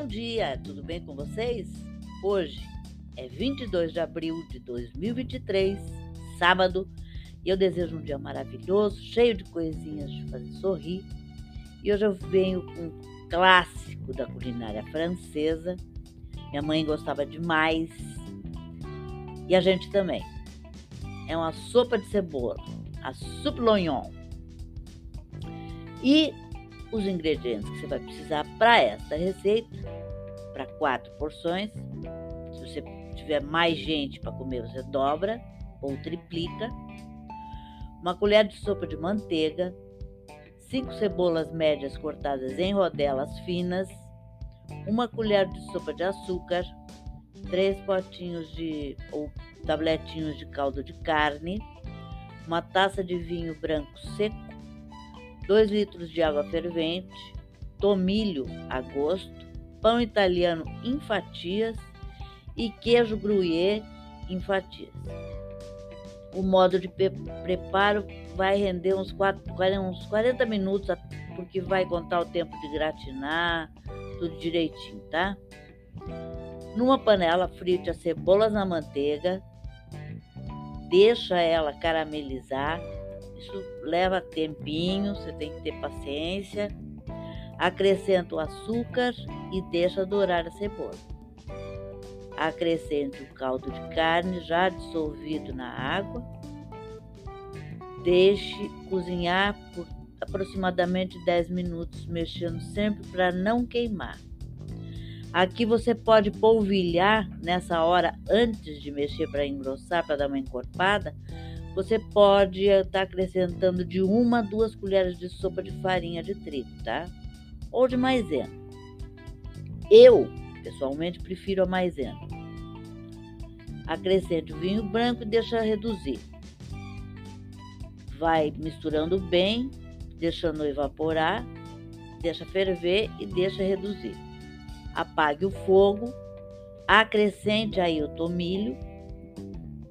Bom dia, tudo bem com vocês? Hoje é 22 de abril de 2023, sábado, e eu desejo um dia maravilhoso, cheio de coisinhas de fazer sorrir. E hoje eu venho com um clássico da culinária francesa. Minha mãe gostava demais e a gente também. É uma sopa de cebola, a soupe l'oignon. E os ingredientes que você vai precisar para esta receita, para quatro porções. Se você tiver mais gente para comer, você dobra ou triplica. Uma colher de sopa de manteiga, cinco cebolas médias cortadas em rodelas finas, uma colher de sopa de açúcar, três potinhos de ou tabletinhos de caldo de carne, uma taça de vinho branco seco 2 litros de água fervente, tomilho a gosto, pão italiano em fatias e queijo gruyère em fatias. O modo de preparo vai render uns, 4, uns 40 minutos, porque vai contar o tempo de gratinar, tudo direitinho, tá? Numa panela, frite as cebolas na manteiga, deixa ela caramelizar isso leva tempinho, você tem que ter paciência. Acrescenta o açúcar e deixa dourar a cebola. Acrescente o caldo de carne já dissolvido na água. Deixe cozinhar por aproximadamente 10 minutos, mexendo sempre para não queimar. Aqui você pode polvilhar nessa hora antes de mexer para engrossar, para dar uma encorpada, você pode estar acrescentando de uma a duas colheres de sopa de farinha de trigo, tá? Ou de maisena. Eu, pessoalmente, prefiro a maisena. Acrescente o vinho branco e deixa reduzir. Vai misturando bem, deixando evaporar, deixa ferver e deixa reduzir. Apague o fogo, acrescente aí o tomilho.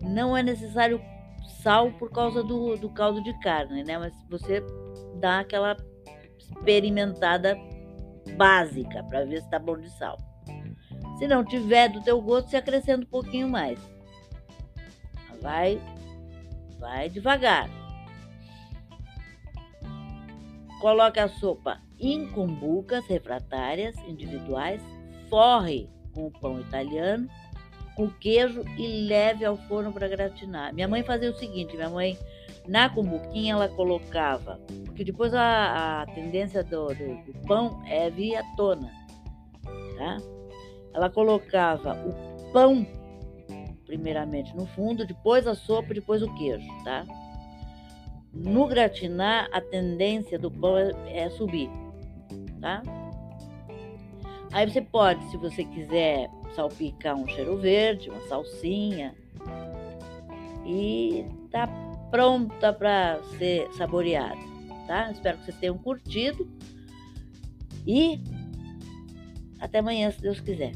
Não é necessário sal por causa do, do caldo de carne, né? Mas você dá aquela experimentada básica para ver se tá bom de sal. Se não tiver do teu gosto, você acrescenta um pouquinho mais. Vai, vai devagar. Coloque a sopa em cumbucas refratárias individuais, forre com o pão italiano com queijo e leve ao forno para gratinar. Minha mãe fazia o seguinte: minha mãe, na cumbuquinha, ela colocava, porque depois a, a tendência do, do, do, pão é vir à tona, tá? Ela colocava o pão, primeiramente no fundo, depois a sopa, depois o queijo, tá? No gratinar, a tendência do pão é, é subir, tá? Aí você pode, se você quiser, salpicar um cheiro verde, uma salsinha e tá pronta para ser saboreada, tá? Espero que vocês tenham curtido e até amanhã, se Deus quiser.